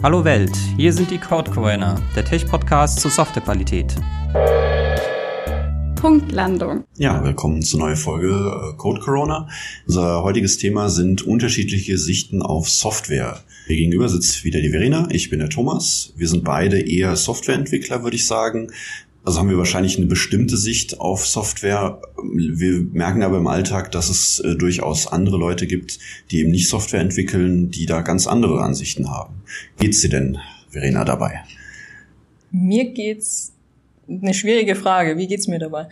Hallo Welt, hier sind die Code Corona, der Tech-Podcast zur Softwarequalität. Punktlandung. Ja, willkommen zur neuen Folge äh, Code Corona. Unser heutiges Thema sind unterschiedliche Sichten auf Software. Mir gegenüber sitzt wieder die Verena, ich bin der Thomas. Wir sind beide eher Softwareentwickler, würde ich sagen. Also haben wir wahrscheinlich eine bestimmte Sicht auf Software. Wir merken aber im Alltag, dass es äh, durchaus andere Leute gibt, die eben nicht Software entwickeln, die da ganz andere Ansichten haben. Geht's dir denn, Verena, dabei? Mir geht's eine schwierige Frage. Wie geht's mir dabei?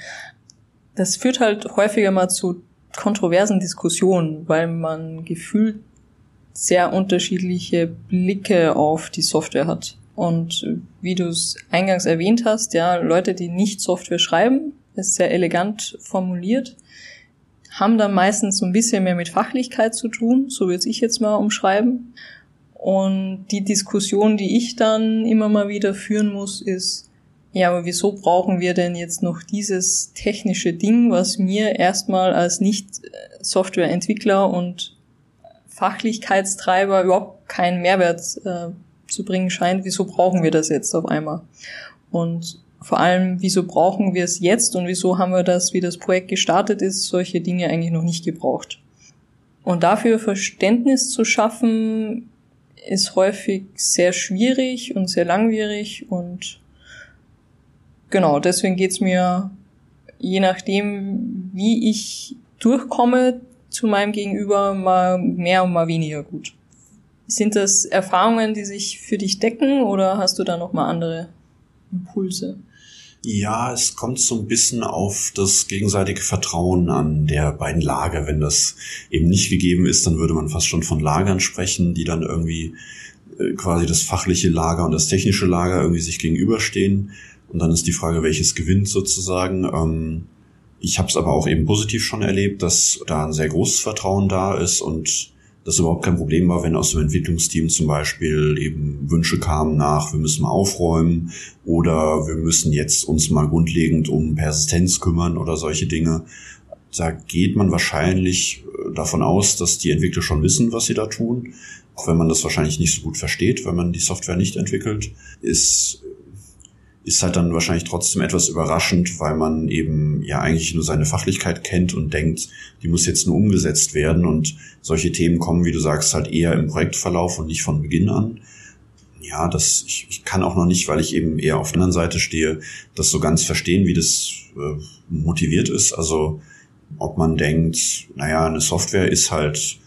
Das führt halt häufiger mal zu kontroversen Diskussionen, weil man gefühlt sehr unterschiedliche Blicke auf die Software hat. Und wie du es eingangs erwähnt hast, ja, Leute, die nicht Software schreiben, ist sehr elegant formuliert, haben dann meistens so ein bisschen mehr mit Fachlichkeit zu tun, so würde ich jetzt mal umschreiben. Und die Diskussion, die ich dann immer mal wieder führen muss, ist, ja, aber wieso brauchen wir denn jetzt noch dieses technische Ding, was mir erstmal als Nicht-Software-Entwickler und Fachlichkeitstreiber überhaupt keinen Mehrwert äh, zu bringen scheint, wieso brauchen wir das jetzt auf einmal? Und vor allem, wieso brauchen wir es jetzt und wieso haben wir das, wie das Projekt gestartet ist, solche Dinge eigentlich noch nicht gebraucht? Und dafür Verständnis zu schaffen, ist häufig sehr schwierig und sehr langwierig und genau, deswegen geht's mir, je nachdem, wie ich durchkomme zu meinem Gegenüber, mal mehr und mal weniger gut. Sind das Erfahrungen, die sich für dich decken oder hast du da noch mal andere Impulse? Ja, es kommt so ein bisschen auf das gegenseitige Vertrauen an der beiden Lager. Wenn das eben nicht gegeben ist, dann würde man fast schon von Lagern sprechen, die dann irgendwie äh, quasi das fachliche Lager und das technische Lager irgendwie sich gegenüberstehen. Und dann ist die Frage, welches gewinnt sozusagen. Ähm, ich habe es aber auch eben positiv schon erlebt, dass da ein sehr großes Vertrauen da ist und das überhaupt kein Problem war, wenn aus dem Entwicklungsteam zum Beispiel eben Wünsche kamen nach, wir müssen mal aufräumen oder wir müssen jetzt uns mal grundlegend um Persistenz kümmern oder solche Dinge. Da geht man wahrscheinlich äh, davon aus, dass die Entwickler schon wissen, was sie da tun. Auch wenn man das wahrscheinlich nicht so gut versteht, wenn man die Software nicht entwickelt, ist ist halt dann wahrscheinlich trotzdem etwas überraschend, weil man eben ja eigentlich nur seine Fachlichkeit kennt und denkt, die muss jetzt nur umgesetzt werden und solche Themen kommen, wie du sagst, halt eher im Projektverlauf und nicht von Beginn an. Ja, das, ich, ich kann auch noch nicht, weil ich eben eher auf der anderen Seite stehe, das so ganz verstehen, wie das äh, motiviert ist. Also, ob man denkt, naja, eine Software ist halt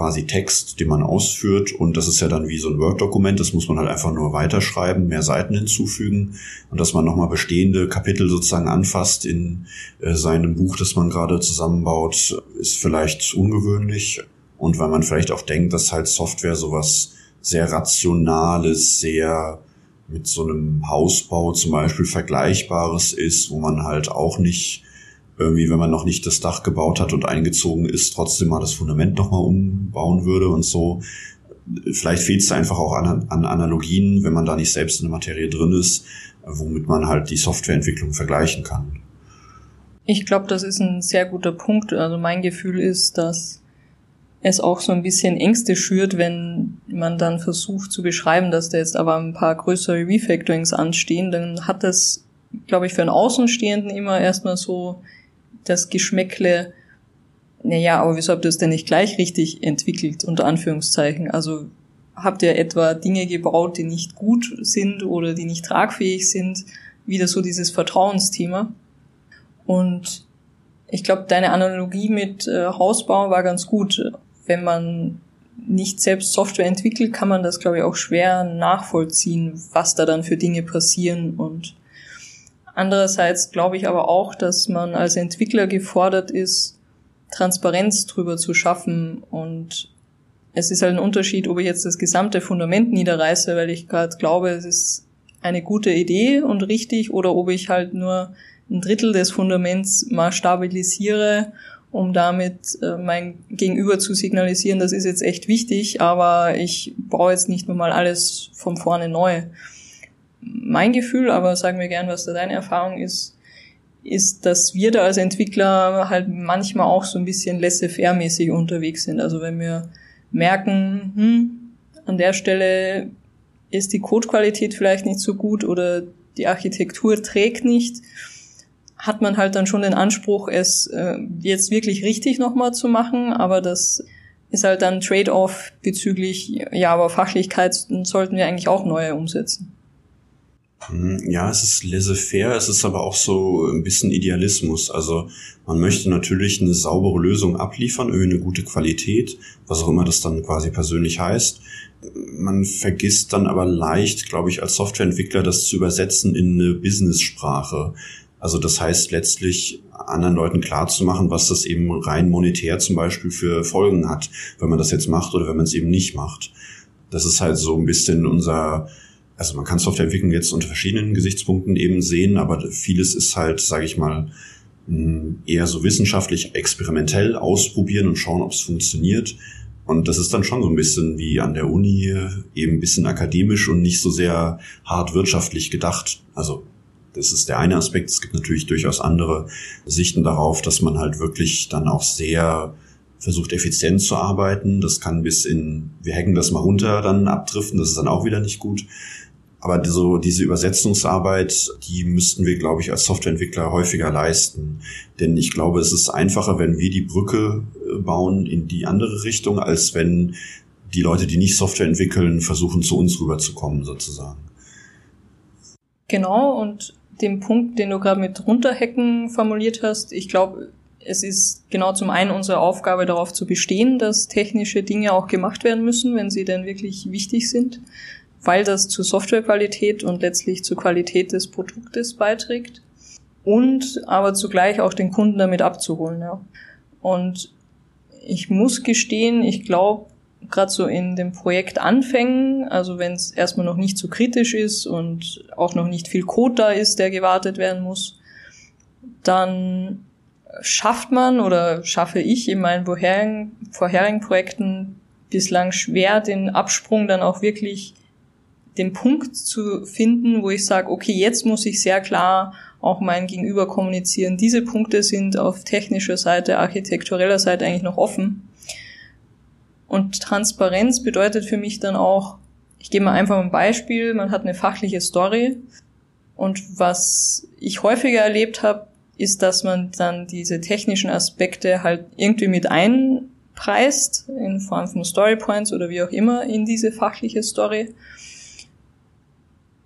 quasi Text, den man ausführt. Und das ist ja dann wie so ein Word-Dokument, das muss man halt einfach nur weiterschreiben, mehr Seiten hinzufügen. Und dass man nochmal bestehende Kapitel sozusagen anfasst in äh, seinem Buch, das man gerade zusammenbaut, ist vielleicht ungewöhnlich. Und weil man vielleicht auch denkt, dass halt Software sowas sehr rationales, sehr mit so einem Hausbau zum Beispiel vergleichbares ist, wo man halt auch nicht irgendwie, wenn man noch nicht das Dach gebaut hat und eingezogen ist, trotzdem mal das Fundament nochmal umbauen würde und so. Vielleicht fehlt es einfach auch an, an Analogien, wenn man da nicht selbst in der Materie drin ist, womit man halt die Softwareentwicklung vergleichen kann. Ich glaube, das ist ein sehr guter Punkt. Also mein Gefühl ist, dass es auch so ein bisschen Ängste schürt, wenn man dann versucht zu beschreiben, dass da jetzt aber ein paar größere Refactorings anstehen, dann hat das, glaube ich, für einen Außenstehenden immer erstmal so das Geschmäckle, naja, aber wieso habt ihr es denn nicht gleich richtig entwickelt, unter Anführungszeichen? Also habt ihr etwa Dinge gebaut, die nicht gut sind oder die nicht tragfähig sind? Wieder so dieses Vertrauensthema. Und ich glaube, deine Analogie mit äh, Hausbau war ganz gut. Wenn man nicht selbst Software entwickelt, kann man das, glaube ich, auch schwer nachvollziehen, was da dann für Dinge passieren und Andererseits glaube ich aber auch, dass man als Entwickler gefordert ist, Transparenz drüber zu schaffen. Und es ist halt ein Unterschied, ob ich jetzt das gesamte Fundament niederreiße, weil ich gerade glaube, es ist eine gute Idee und richtig, oder ob ich halt nur ein Drittel des Fundaments mal stabilisiere, um damit äh, mein Gegenüber zu signalisieren, das ist jetzt echt wichtig, aber ich brauche jetzt nicht nur mal alles von vorne neu mein Gefühl, aber sagen wir gern, was da deine Erfahrung ist, ist, dass wir da als Entwickler halt manchmal auch so ein bisschen laissez-faire-mäßig unterwegs sind. Also wenn wir merken, hm, an der Stelle ist die Codequalität vielleicht nicht so gut oder die Architektur trägt nicht, hat man halt dann schon den Anspruch, es äh, jetzt wirklich richtig nochmal zu machen, aber das ist halt dann Trade-off bezüglich, ja, aber Fachlichkeit sollten wir eigentlich auch neue umsetzen. Hm, ja, es ist laissez-faire, es ist aber auch so ein bisschen Idealismus. Also man möchte natürlich eine saubere Lösung abliefern, eine gute Qualität, was auch immer das dann quasi persönlich heißt. Man vergisst dann aber leicht, glaube ich, als Softwareentwickler das zu übersetzen in eine Business-Sprache. Also das heißt letztlich anderen Leuten klarzumachen, was das eben rein monetär zum Beispiel für Folgen hat, wenn man das jetzt macht oder wenn man es eben nicht macht. Das ist halt so ein bisschen unser also man kann Softwareentwicklung jetzt unter verschiedenen Gesichtspunkten eben sehen, aber vieles ist halt, sage ich mal, hm, eher so wissenschaftlich experimentell ausprobieren und schauen, ob es funktioniert. Und das ist dann schon so ein bisschen wie an der Uni, eben ein bisschen akademisch und nicht so sehr hart wirtschaftlich gedacht. Also das ist der eine Aspekt. Es gibt natürlich durchaus andere Sichten darauf, dass man halt wirklich dann auch sehr versucht effizient zu arbeiten. Das kann bis in, wir hacken das mal runter, dann abdriften. Das ist dann auch wieder nicht gut. Aber so diese Übersetzungsarbeit, die müssten wir, glaube ich, als Softwareentwickler häufiger leisten. Denn ich glaube, es ist einfacher, wenn wir die Brücke äh, bauen in die andere Richtung, als wenn die Leute, die nicht Software entwickeln, versuchen, zu uns rüberzukommen, sozusagen. Genau, und den Punkt, den du gerade mit runterhacken formuliert hast, ich glaube, es ist genau zum einen unsere Aufgabe, darauf zu bestehen, dass technische Dinge auch gemacht werden müssen, wenn sie denn wirklich wichtig sind weil das zur Softwarequalität und letztlich zur Qualität des Produktes beiträgt und aber zugleich auch den Kunden damit abzuholen. Ja. Und ich muss gestehen, ich glaube, gerade so in dem Projekt Anfängen, also wenn es erstmal noch nicht so kritisch ist und auch noch nicht viel Code da ist, der gewartet werden muss, dann schafft man oder schaffe ich in meinen vorherigen, vorherigen Projekten bislang schwer, den Absprung dann auch wirklich den Punkt zu finden, wo ich sage, okay, jetzt muss ich sehr klar auch mein Gegenüber kommunizieren. Diese Punkte sind auf technischer Seite, architektureller Seite eigentlich noch offen. Und Transparenz bedeutet für mich dann auch, ich gebe mal einfach ein Beispiel, man hat eine fachliche Story und was ich häufiger erlebt habe, ist, dass man dann diese technischen Aspekte halt irgendwie mit einpreist, in Form von Storypoints oder wie auch immer in diese fachliche Story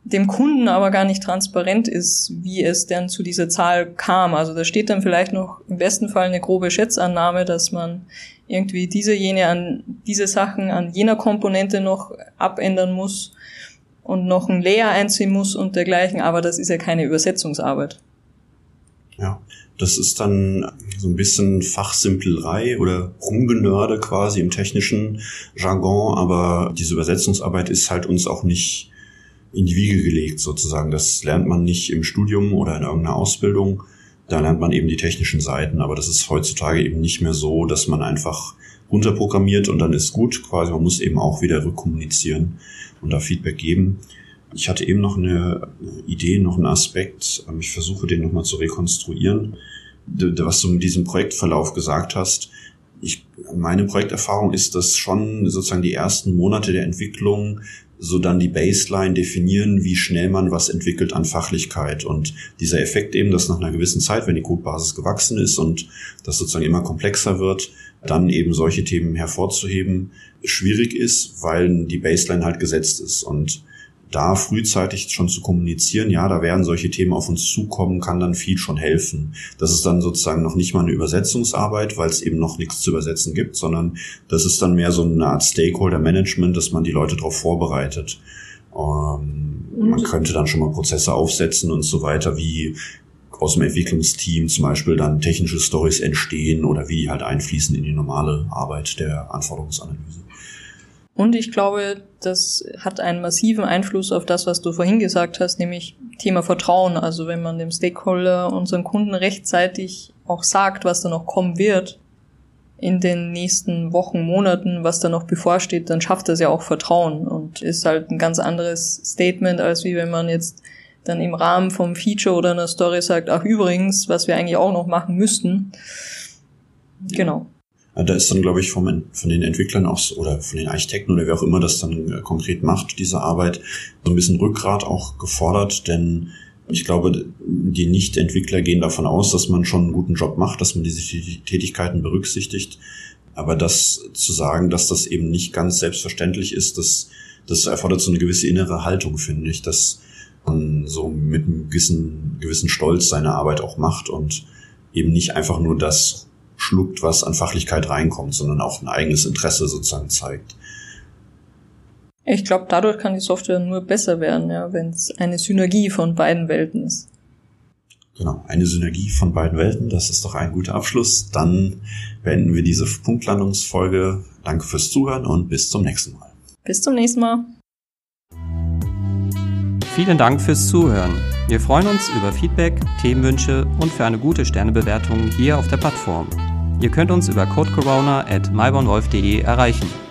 dem Kunden aber gar nicht transparent ist, wie es denn zu dieser Zahl kam. Also da steht dann vielleicht noch im besten Fall eine grobe Schätzannahme, dass man irgendwie diese jene an diese Sachen an jener Komponente noch abändern muss und noch ein Layer einziehen muss und dergleichen, aber das ist ja keine Übersetzungsarbeit. Ja, das ist dann so ein bisschen Fachsimplerei oder Rumgenörde quasi im technischen Jargon, aber diese Übersetzungsarbeit ist halt uns auch nicht in die Wiege gelegt sozusagen. Das lernt man nicht im Studium oder in irgendeiner Ausbildung. Da lernt man eben die technischen Seiten, aber das ist heutzutage eben nicht mehr so, dass man einfach runterprogrammiert und dann ist gut. Quasi man muss eben auch wieder rückkommunizieren und da Feedback geben. Ich hatte eben noch eine Idee, noch einen Aspekt. Ich versuche den nochmal zu rekonstruieren. Was du mit diesem Projektverlauf gesagt hast. Ich, meine Projekterfahrung ist, dass schon sozusagen die ersten Monate der Entwicklung so dann die Baseline definieren, wie schnell man was entwickelt an Fachlichkeit. Und dieser Effekt eben, dass nach einer gewissen Zeit, wenn die Codebasis gewachsen ist und das sozusagen immer komplexer wird, dann eben solche Themen hervorzuheben, schwierig ist, weil die Baseline halt gesetzt ist. Und da frühzeitig schon zu kommunizieren, ja, da werden solche Themen auf uns zukommen, kann dann viel schon helfen. Das ist dann sozusagen noch nicht mal eine Übersetzungsarbeit, weil es eben noch nichts zu übersetzen gibt, sondern das ist dann mehr so eine Art Stakeholder-Management, dass man die Leute darauf vorbereitet. Ähm, man könnte dann schon mal Prozesse aufsetzen und so weiter, wie aus dem Entwicklungsteam zum Beispiel dann technische Stories entstehen oder wie die halt einfließen in die normale Arbeit der Anforderungsanalyse. Und ich glaube, das hat einen massiven Einfluss auf das, was du vorhin gesagt hast, nämlich Thema Vertrauen. Also wenn man dem Stakeholder, unseren Kunden rechtzeitig auch sagt, was da noch kommen wird in den nächsten Wochen, Monaten, was da noch bevorsteht, dann schafft das ja auch Vertrauen und ist halt ein ganz anderes Statement, als wie wenn man jetzt dann im Rahmen vom Feature oder einer Story sagt, ach übrigens, was wir eigentlich auch noch machen müssten. Genau. Da ist dann, glaube ich, vom, von den Entwicklern auch oder von den Architekten oder wer auch immer das dann äh, konkret macht, diese Arbeit, so ein bisschen Rückgrat auch gefordert, denn ich glaube, die Nicht-Entwickler gehen davon aus, dass man schon einen guten Job macht, dass man diese Tätigkeiten berücksichtigt. Aber das zu sagen, dass das eben nicht ganz selbstverständlich ist, das, das erfordert so eine gewisse innere Haltung, finde ich, dass man so mit einem gewissen, gewissen Stolz seine Arbeit auch macht und eben nicht einfach nur das schluckt, was an Fachlichkeit reinkommt, sondern auch ein eigenes Interesse sozusagen zeigt. Ich glaube, dadurch kann die Software nur besser werden, ja, wenn es eine Synergie von beiden Welten ist. Genau, eine Synergie von beiden Welten, das ist doch ein guter Abschluss. Dann beenden wir diese Punktlandungsfolge. Danke fürs Zuhören und bis zum nächsten Mal. Bis zum nächsten Mal. Vielen Dank fürs Zuhören. Wir freuen uns über Feedback, Themenwünsche und für eine gute Sternebewertung hier auf der Plattform. Ihr könnt uns über codecorona at erreichen.